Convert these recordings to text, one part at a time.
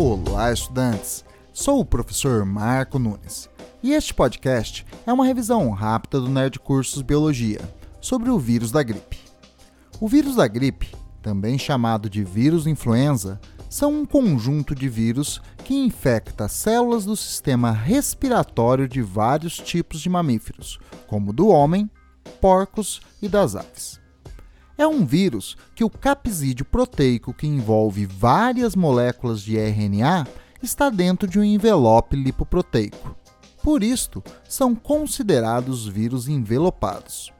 Olá, estudantes! Sou o professor Marco Nunes e este podcast é uma revisão rápida do Nerd Cursos Biologia sobre o vírus da gripe. O vírus da gripe, também chamado de vírus influenza, são um conjunto de vírus que infecta células do sistema respiratório de vários tipos de mamíferos, como do homem, porcos e das aves. É um vírus que o capsídeo proteico, que envolve várias moléculas de RNA, está dentro de um envelope lipoproteico. Por isto, são considerados vírus envelopados.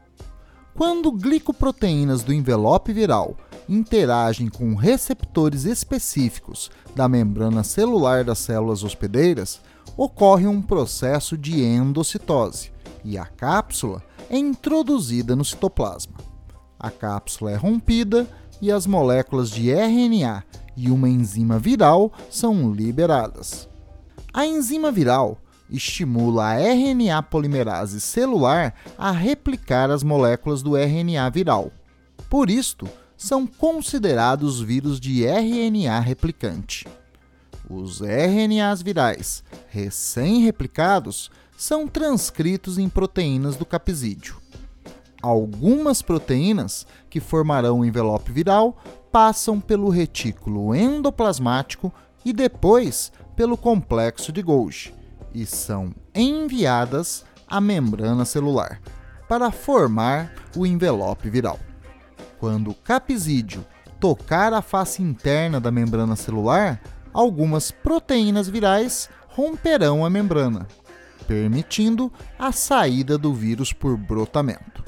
Quando glicoproteínas do envelope viral interagem com receptores específicos da membrana celular das células hospedeiras, ocorre um processo de endocitose e a cápsula é introduzida no citoplasma a cápsula é rompida e as moléculas de RNA e uma enzima viral são liberadas. A enzima viral estimula a RNA polimerase celular a replicar as moléculas do RNA viral. Por isto, são considerados vírus de RNA replicante. Os RNAs virais recém-replicados são transcritos em proteínas do capsídeo algumas proteínas que formarão o envelope viral passam pelo retículo endoplasmático e depois pelo complexo de Golgi e são enviadas à membrana celular para formar o envelope viral. Quando o capsídeo tocar a face interna da membrana celular, algumas proteínas virais romperão a membrana, permitindo a saída do vírus por brotamento.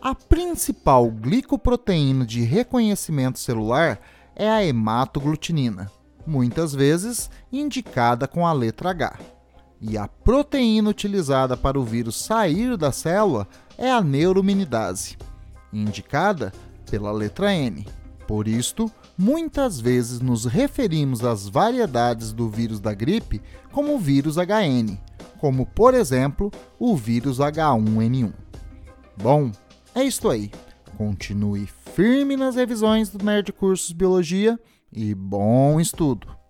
A principal glicoproteína de reconhecimento celular é a hematoglutinina, muitas vezes indicada com a letra H. E a proteína utilizada para o vírus sair da célula é a neurominidase, indicada pela letra N. Por isto, muitas vezes nos referimos às variedades do vírus da gripe como vírus HN, como por exemplo o vírus H1N1. Bom, é isso aí. Continue firme nas revisões do Nerd Cursos Biologia e bom estudo!